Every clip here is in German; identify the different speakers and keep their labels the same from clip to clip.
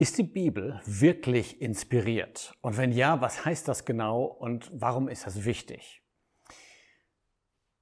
Speaker 1: Ist die Bibel wirklich inspiriert? Und wenn ja, was heißt das genau und warum ist das wichtig?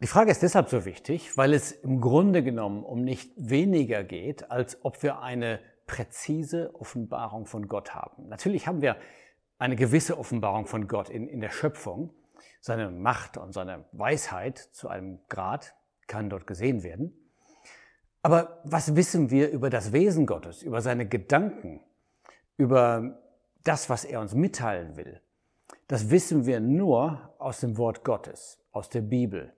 Speaker 1: Die Frage ist deshalb so wichtig, weil es im Grunde genommen um nicht weniger geht, als ob wir eine präzise Offenbarung von Gott haben. Natürlich haben wir eine gewisse Offenbarung von Gott in, in der Schöpfung. Seine Macht und seine Weisheit zu einem Grad kann dort gesehen werden. Aber was wissen wir über das Wesen Gottes, über seine Gedanken, über das, was er uns mitteilen will, das wissen wir nur aus dem Wort Gottes, aus der Bibel.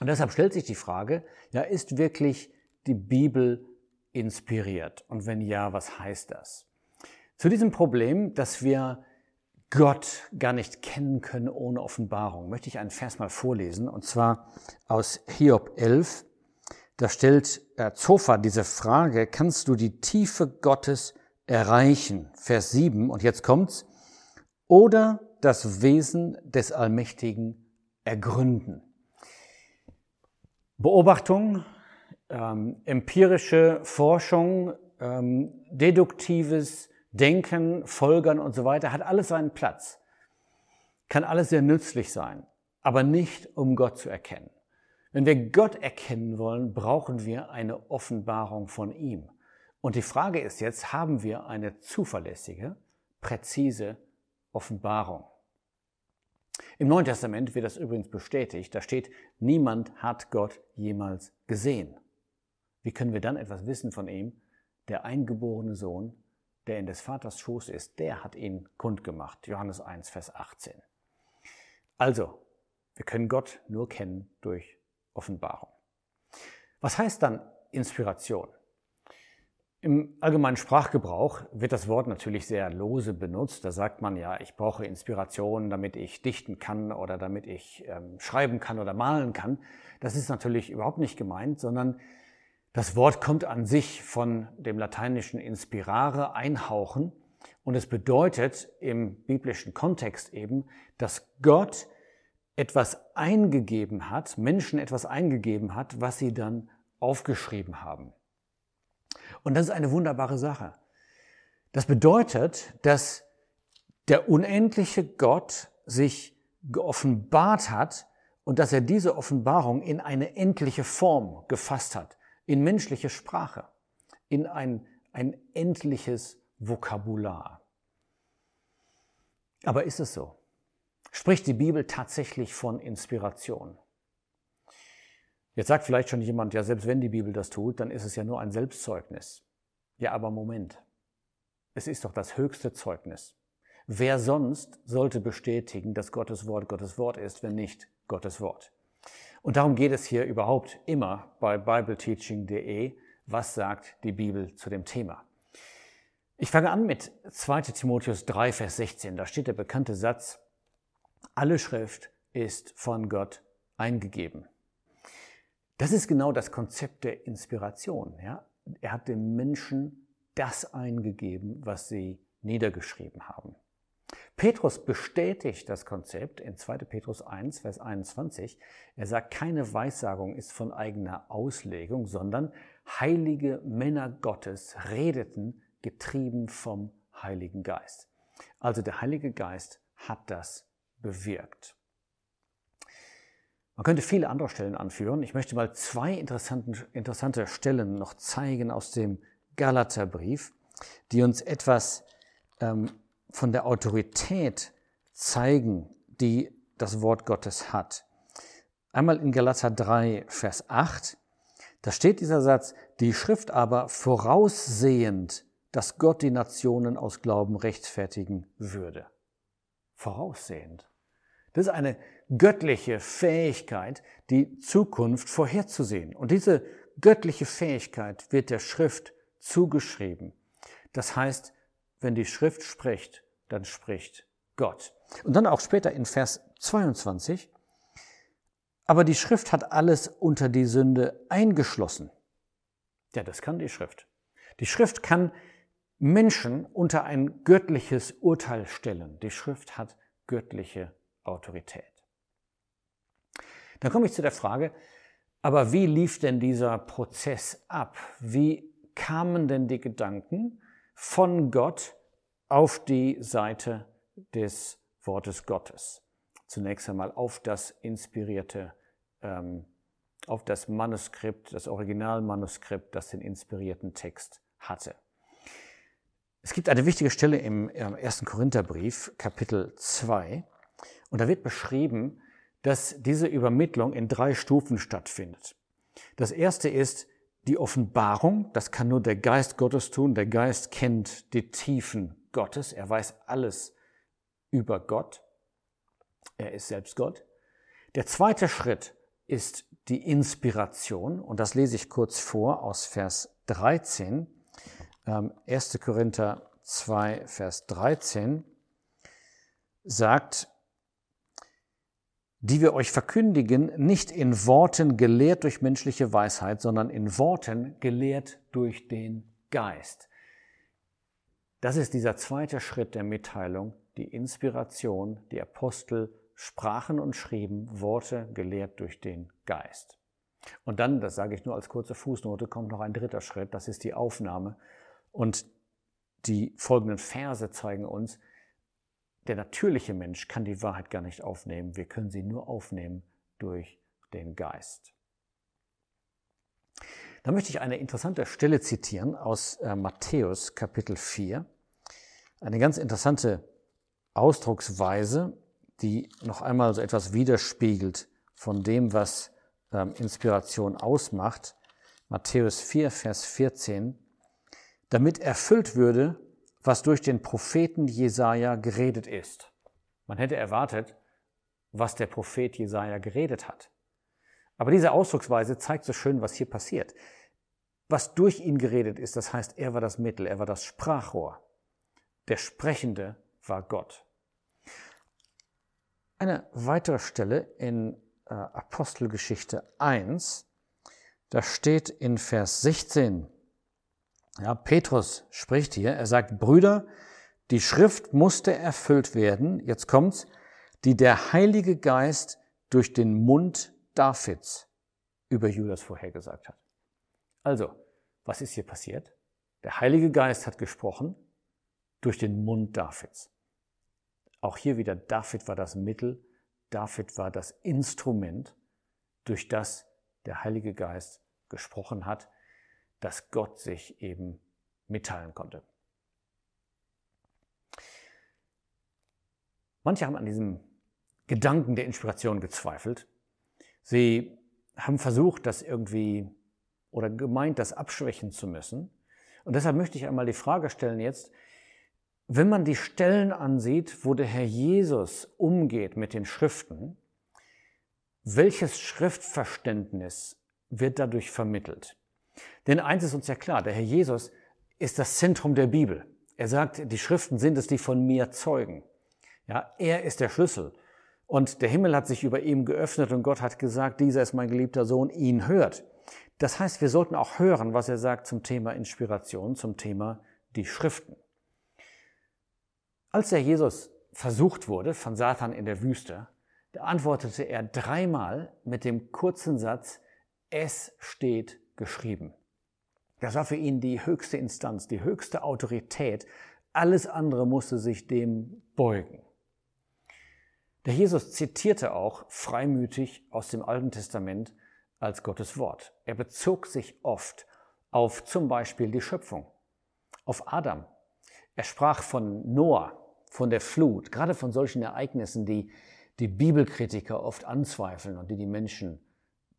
Speaker 1: Und deshalb stellt sich die Frage, ja, ist wirklich die Bibel inspiriert? Und wenn ja, was heißt das? Zu diesem Problem, dass wir Gott gar nicht kennen können ohne Offenbarung, möchte ich einen Vers mal vorlesen, und zwar aus Hiob 11. Da stellt Zophar diese Frage, kannst du die Tiefe Gottes erreichen. Vers 7, und jetzt kommt's, oder das Wesen des Allmächtigen ergründen. Beobachtung, ähm, empirische Forschung, ähm, deduktives Denken, Folgern und so weiter, hat alles seinen Platz. Kann alles sehr nützlich sein, aber nicht um Gott zu erkennen. Wenn wir Gott erkennen wollen, brauchen wir eine Offenbarung von ihm. Und die Frage ist jetzt, haben wir eine zuverlässige, präzise Offenbarung? Im Neuen Testament wird das übrigens bestätigt. Da steht, niemand hat Gott jemals gesehen. Wie können wir dann etwas wissen von ihm? Der eingeborene Sohn, der in des Vaters Schoß ist, der hat ihn kundgemacht. Johannes 1, Vers 18. Also, wir können Gott nur kennen durch Offenbarung. Was heißt dann Inspiration? Im allgemeinen Sprachgebrauch wird das Wort natürlich sehr lose benutzt. Da sagt man ja, ich brauche Inspiration, damit ich dichten kann oder damit ich ähm, schreiben kann oder malen kann. Das ist natürlich überhaupt nicht gemeint, sondern das Wort kommt an sich von dem lateinischen inspirare, einhauchen. Und es bedeutet im biblischen Kontext eben, dass Gott etwas eingegeben hat, Menschen etwas eingegeben hat, was sie dann aufgeschrieben haben. Und das ist eine wunderbare Sache. Das bedeutet, dass der unendliche Gott sich geoffenbart hat und dass er diese Offenbarung in eine endliche Form gefasst hat, in menschliche Sprache, in ein, ein endliches Vokabular. Aber ist es so? Spricht die Bibel tatsächlich von Inspiration? Jetzt sagt vielleicht schon jemand, ja, selbst wenn die Bibel das tut, dann ist es ja nur ein Selbstzeugnis. Ja, aber Moment. Es ist doch das höchste Zeugnis. Wer sonst sollte bestätigen, dass Gottes Wort Gottes Wort ist, wenn nicht Gottes Wort? Und darum geht es hier überhaupt immer bei bibleteaching.de. Was sagt die Bibel zu dem Thema? Ich fange an mit 2 Timotheus 3, Vers 16. Da steht der bekannte Satz, alle Schrift ist von Gott eingegeben. Das ist genau das Konzept der Inspiration. Ja? Er hat den Menschen das eingegeben, was sie niedergeschrieben haben. Petrus bestätigt das Konzept in 2. Petrus 1, Vers 21. Er sagt, keine Weissagung ist von eigener Auslegung, sondern heilige Männer Gottes redeten, getrieben vom Heiligen Geist. Also der Heilige Geist hat das bewirkt. Man könnte viele andere Stellen anführen. Ich möchte mal zwei interessante Stellen noch zeigen aus dem Galaterbrief, die uns etwas ähm, von der Autorität zeigen, die das Wort Gottes hat. Einmal in Galater 3, Vers 8, da steht dieser Satz, die Schrift aber voraussehend, dass Gott die Nationen aus Glauben rechtfertigen würde. Voraussehend. Das ist eine göttliche Fähigkeit, die Zukunft vorherzusehen. Und diese göttliche Fähigkeit wird der Schrift zugeschrieben. Das heißt, wenn die Schrift spricht, dann spricht Gott. Und dann auch später in Vers 22, aber die Schrift hat alles unter die Sünde eingeschlossen. Ja, das kann die Schrift. Die Schrift kann Menschen unter ein göttliches Urteil stellen. Die Schrift hat göttliche Autorität. Dann komme ich zu der Frage, aber wie lief denn dieser Prozess ab? Wie kamen denn die Gedanken von Gott auf die Seite des Wortes Gottes. Zunächst einmal auf das inspirierte, ähm, auf das Manuskript, das Originalmanuskript, das den inspirierten Text hatte. Es gibt eine wichtige Stelle im, im 1. Korintherbrief, Kapitel 2, und da wird beschrieben, dass diese Übermittlung in drei Stufen stattfindet. Das erste ist die Offenbarung, das kann nur der Geist Gottes tun. Der Geist kennt die Tiefen Gottes, er weiß alles über Gott. Er ist selbst Gott. Der zweite Schritt ist die Inspiration und das lese ich kurz vor aus Vers 13. 1. Ähm, Korinther 2, Vers 13 sagt, die wir euch verkündigen, nicht in Worten gelehrt durch menschliche Weisheit, sondern in Worten gelehrt durch den Geist. Das ist dieser zweite Schritt der Mitteilung, die Inspiration. Die Apostel sprachen und schrieben Worte gelehrt durch den Geist. Und dann, das sage ich nur als kurze Fußnote, kommt noch ein dritter Schritt, das ist die Aufnahme. Und die folgenden Verse zeigen uns, der natürliche Mensch kann die Wahrheit gar nicht aufnehmen. Wir können sie nur aufnehmen durch den Geist. Da möchte ich eine interessante Stelle zitieren aus äh, Matthäus Kapitel 4. Eine ganz interessante Ausdrucksweise, die noch einmal so etwas widerspiegelt von dem, was ähm, Inspiration ausmacht. Matthäus 4, Vers 14. Damit erfüllt würde, was durch den Propheten Jesaja geredet ist. Man hätte erwartet, was der Prophet Jesaja geredet hat. Aber diese Ausdrucksweise zeigt so schön, was hier passiert. Was durch ihn geredet ist, das heißt, er war das Mittel, er war das Sprachrohr. Der Sprechende war Gott. Eine weitere Stelle in äh, Apostelgeschichte 1, da steht in Vers 16, ja, Petrus spricht hier, er sagt, Brüder, die Schrift musste erfüllt werden, jetzt kommt's, die der Heilige Geist durch den Mund Davids über Judas vorhergesagt hat. Also, was ist hier passiert? Der Heilige Geist hat gesprochen durch den Mund Davids. Auch hier wieder, David war das Mittel, David war das Instrument, durch das der Heilige Geist gesprochen hat dass Gott sich eben mitteilen konnte. Manche haben an diesem Gedanken der Inspiration gezweifelt. Sie haben versucht, das irgendwie oder gemeint, das abschwächen zu müssen. Und deshalb möchte ich einmal die Frage stellen jetzt, wenn man die Stellen ansieht, wo der Herr Jesus umgeht mit den Schriften, welches Schriftverständnis wird dadurch vermittelt? Denn eins ist uns ja klar, der Herr Jesus ist das Zentrum der Bibel. Er sagt, die Schriften sind es, die von mir zeugen. Ja, er ist der Schlüssel. Und der Himmel hat sich über ihm geöffnet und Gott hat gesagt, dieser ist mein geliebter Sohn, ihn hört. Das heißt, wir sollten auch hören, was er sagt zum Thema Inspiration, zum Thema die Schriften. Als der Jesus versucht wurde von Satan in der Wüste, da antwortete er dreimal mit dem kurzen Satz, es steht geschrieben. Das war für ihn die höchste Instanz, die höchste Autorität. Alles andere musste sich dem beugen. Der Jesus zitierte auch freimütig aus dem Alten Testament als Gottes Wort. Er bezog sich oft auf zum Beispiel die Schöpfung, auf Adam. Er sprach von Noah, von der Flut, gerade von solchen Ereignissen, die die Bibelkritiker oft anzweifeln und die die Menschen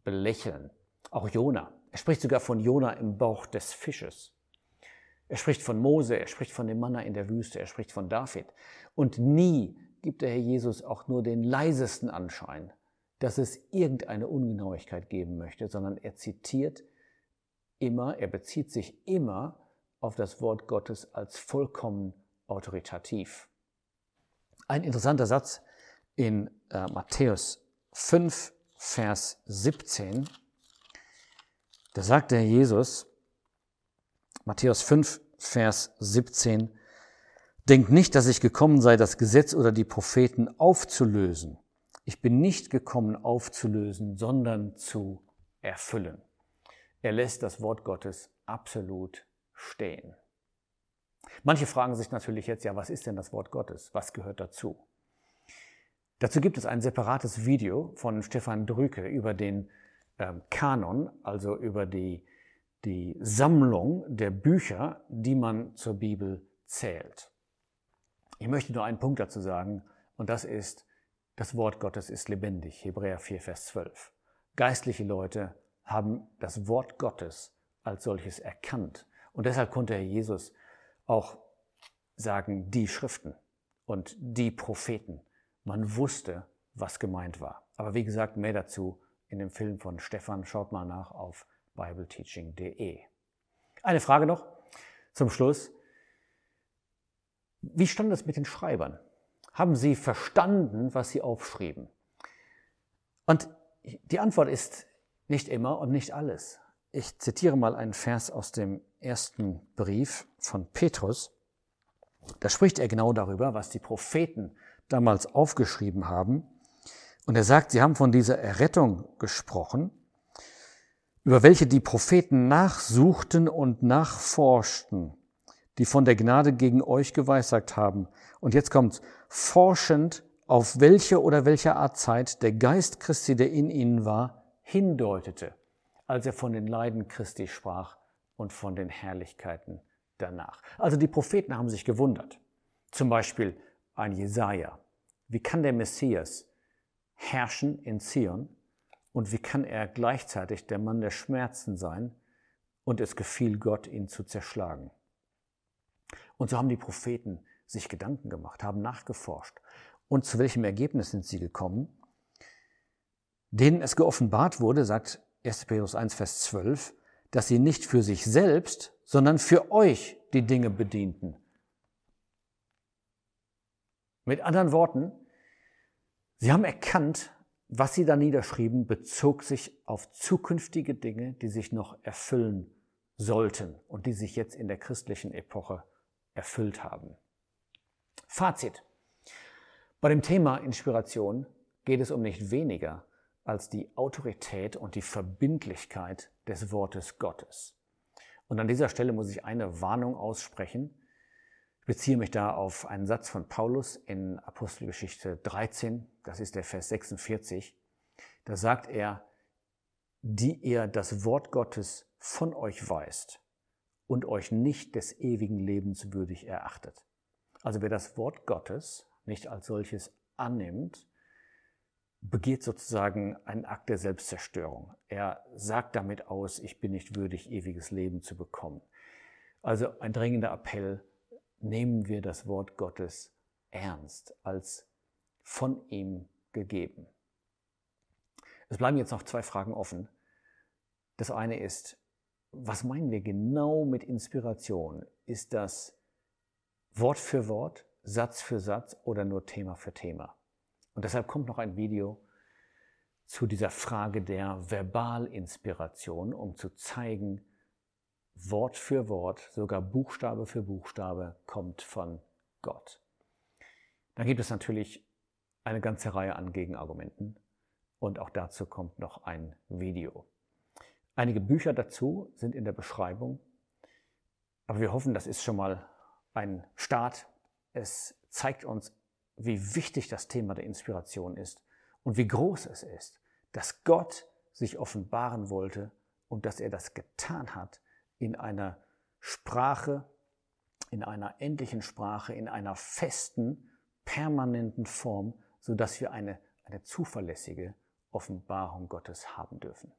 Speaker 1: belächeln. Auch Jona. Er spricht sogar von Jona im Bauch des Fisches. Er spricht von Mose, er spricht von dem Manna in der Wüste, er spricht von David. Und nie gibt der Herr Jesus auch nur den leisesten Anschein, dass es irgendeine Ungenauigkeit geben möchte, sondern er zitiert immer, er bezieht sich immer auf das Wort Gottes als vollkommen autoritativ. Ein interessanter Satz in äh, Matthäus 5, Vers 17 da sagt der Jesus, Matthäus 5, Vers 17, Denkt nicht, dass ich gekommen sei, das Gesetz oder die Propheten aufzulösen. Ich bin nicht gekommen aufzulösen, sondern zu erfüllen. Er lässt das Wort Gottes absolut stehen. Manche fragen sich natürlich jetzt, ja, was ist denn das Wort Gottes? Was gehört dazu? Dazu gibt es ein separates Video von Stefan Drücke über den ähm, Kanon, also über die, die Sammlung der Bücher, die man zur Bibel zählt. Ich möchte nur einen Punkt dazu sagen, und das ist, das Wort Gottes ist lebendig, Hebräer 4, Vers 12. Geistliche Leute haben das Wort Gottes als solches erkannt. Und deshalb konnte Herr Jesus auch sagen, die Schriften und die Propheten. Man wusste, was gemeint war. Aber wie gesagt, mehr dazu in dem Film von Stefan. Schaut mal nach auf bibleteaching.de. Eine Frage noch zum Schluss. Wie stand es mit den Schreibern? Haben sie verstanden, was sie aufschrieben? Und die Antwort ist nicht immer und nicht alles. Ich zitiere mal einen Vers aus dem ersten Brief von Petrus. Da spricht er genau darüber, was die Propheten damals aufgeschrieben haben. Und er sagt, sie haben von dieser Errettung gesprochen, über welche die Propheten nachsuchten und nachforschten, die von der Gnade gegen euch geweissagt haben. Und jetzt kommt's, forschend, auf welche oder welche Art Zeit der Geist Christi, der in ihnen war, hindeutete, als er von den Leiden Christi sprach und von den Herrlichkeiten danach. Also die Propheten haben sich gewundert. Zum Beispiel ein Jesaja. Wie kann der Messias herrschen in Zion und wie kann er gleichzeitig der Mann der Schmerzen sein und es gefiel Gott, ihn zu zerschlagen? Und so haben die Propheten sich Gedanken gemacht, haben nachgeforscht. Und zu welchem Ergebnis sind sie gekommen? Denen es geoffenbart wurde, sagt 1. Petrus 1, Vers 12, dass sie nicht für sich selbst, sondern für euch die Dinge bedienten. Mit anderen Worten, sie haben erkannt, was sie da niederschrieben, bezog sich auf zukünftige Dinge, die sich noch erfüllen sollten und die sich jetzt in der christlichen Epoche erfüllt haben. Fazit. Bei dem Thema Inspiration geht es um nicht weniger als die Autorität und die Verbindlichkeit des Wortes Gottes. Und an dieser Stelle muss ich eine Warnung aussprechen. Beziehe mich da auf einen Satz von Paulus in Apostelgeschichte 13, das ist der Vers 46. Da sagt er, die ihr das Wort Gottes von euch weist und euch nicht des ewigen Lebens würdig erachtet. Also wer das Wort Gottes nicht als solches annimmt, begeht sozusagen einen Akt der Selbstzerstörung. Er sagt damit aus, ich bin nicht würdig, ewiges Leben zu bekommen. Also ein dringender Appell, nehmen wir das Wort Gottes ernst, als von ihm gegeben. Es bleiben jetzt noch zwei Fragen offen. Das eine ist, was meinen wir genau mit Inspiration? Ist das Wort für Wort, Satz für Satz oder nur Thema für Thema? Und deshalb kommt noch ein Video zu dieser Frage der Verbalinspiration, um zu zeigen, Wort für Wort, sogar Buchstabe für Buchstabe kommt von Gott. Dann gibt es natürlich eine ganze Reihe an Gegenargumenten und auch dazu kommt noch ein Video. Einige Bücher dazu sind in der Beschreibung, aber wir hoffen, das ist schon mal ein Start. Es zeigt uns wie wichtig das Thema der Inspiration ist und wie groß es ist, dass Gott sich offenbaren wollte und dass er das getan hat in einer Sprache, in einer endlichen Sprache, in einer festen, permanenten Form, sodass wir eine, eine zuverlässige Offenbarung Gottes haben dürfen.